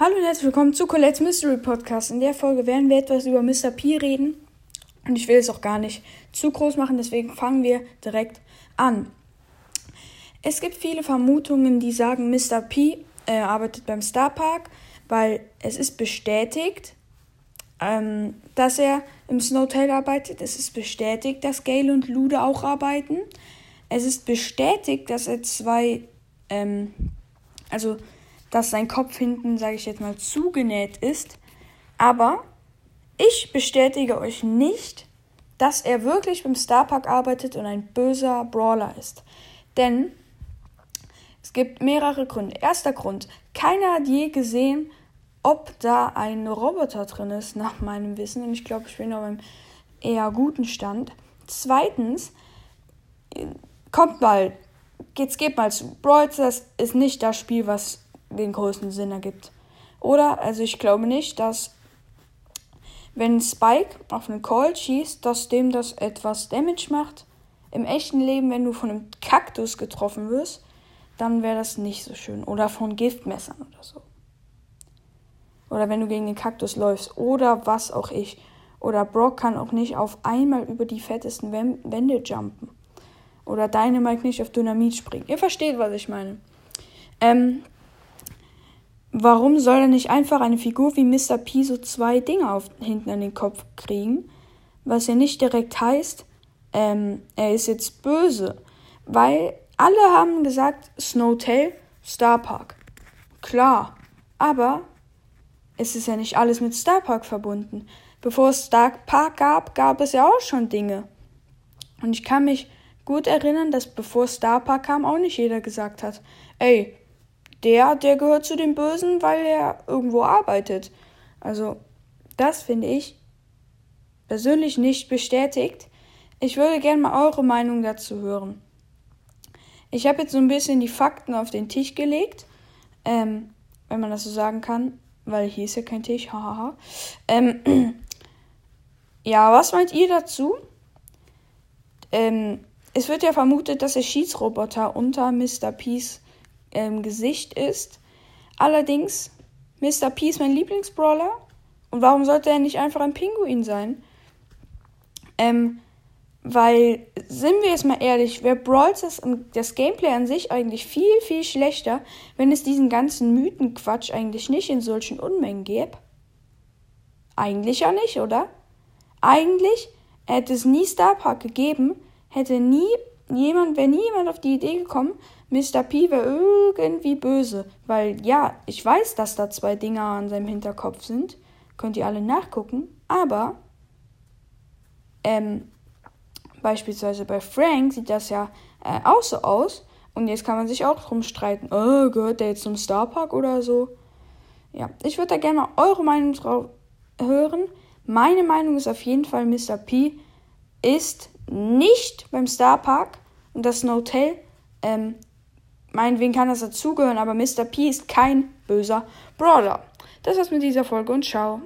Hallo und herzlich willkommen zu Colette's Mystery Podcast. In der Folge werden wir etwas über Mr. P reden. Und ich will es auch gar nicht zu groß machen, deswegen fangen wir direkt an. Es gibt viele Vermutungen, die sagen, Mr. P äh, arbeitet beim Star Park, weil es ist bestätigt, ähm, dass er im Snowtail arbeitet. Es ist bestätigt, dass Gale und Lude auch arbeiten. Es ist bestätigt, dass er zwei, ähm, also dass sein Kopf hinten, sage ich jetzt mal, zugenäht ist. Aber ich bestätige euch nicht, dass er wirklich beim Starpark arbeitet und ein böser Brawler ist. Denn es gibt mehrere Gründe. Erster Grund, keiner hat je gesehen, ob da ein Roboter drin ist, nach meinem Wissen. Und ich glaube, ich bin auf einem eher guten Stand. Zweitens, kommt mal, jetzt geht mal zu. Brawl ist nicht das Spiel, was den größten Sinn ergibt. Oder, also ich glaube nicht, dass wenn Spike auf einen Call schießt, dass dem das etwas Damage macht. Im echten Leben, wenn du von einem Kaktus getroffen wirst, dann wäre das nicht so schön. Oder von Giftmessern oder so. Oder wenn du gegen den Kaktus läufst. Oder was auch ich. Oder Brock kann auch nicht auf einmal über die fettesten Wände jumpen. Oder Dynamite nicht auf Dynamit springen. Ihr versteht, was ich meine. Ähm, Warum soll er nicht einfach eine Figur wie Mr. P so zwei Dinge auf, hinten an den Kopf kriegen? Was ja nicht direkt heißt, ähm, er ist jetzt böse. Weil alle haben gesagt, Snowtail, Star Park. Klar, aber es ist ja nicht alles mit Star Park verbunden. Bevor es Star Park gab, gab es ja auch schon Dinge. Und ich kann mich gut erinnern, dass bevor Star Park kam, auch nicht jeder gesagt hat, ey, der, der gehört zu den Bösen, weil er irgendwo arbeitet. Also, das finde ich persönlich nicht bestätigt. Ich würde gerne mal eure Meinung dazu hören. Ich habe jetzt so ein bisschen die Fakten auf den Tisch gelegt, ähm, wenn man das so sagen kann, weil hier ist ja kein Tisch, hahaha. Ähm, ja, was meint ihr dazu? Ähm, es wird ja vermutet, dass der Schießroboter unter Mr. Peace ähm, Gesicht ist. Allerdings, Mr. P ist mein Lieblingsbrawler. Und warum sollte er nicht einfach ein Pinguin sein? Ähm, weil, sind wir jetzt mal ehrlich, wäre Brawl das, das Gameplay an sich eigentlich viel, viel schlechter, wenn es diesen ganzen Mythenquatsch eigentlich nicht in solchen Unmengen gäbe? Eigentlich ja nicht, oder? Eigentlich hätte es nie Star Park gegeben, hätte nie jemand, wäre niemand auf die Idee gekommen, Mr. P wäre irgendwie böse. Weil ja, ich weiß, dass da zwei Dinger an seinem Hinterkopf sind. Könnt ihr alle nachgucken. Aber, ähm, beispielsweise bei Frank sieht das ja äh, auch so aus. Und jetzt kann man sich auch drum streiten. Oh, gehört der jetzt zum Starpark oder so? Ja, ich würde da gerne mal eure Meinung drauf hören. Meine Meinung ist auf jeden Fall, Mr. P ist nicht beim Starpark und das Hotel ähm, Meinetwegen kann das dazugehören, aber Mr. P ist kein böser Brawler. Das war's mit dieser Folge und ciao.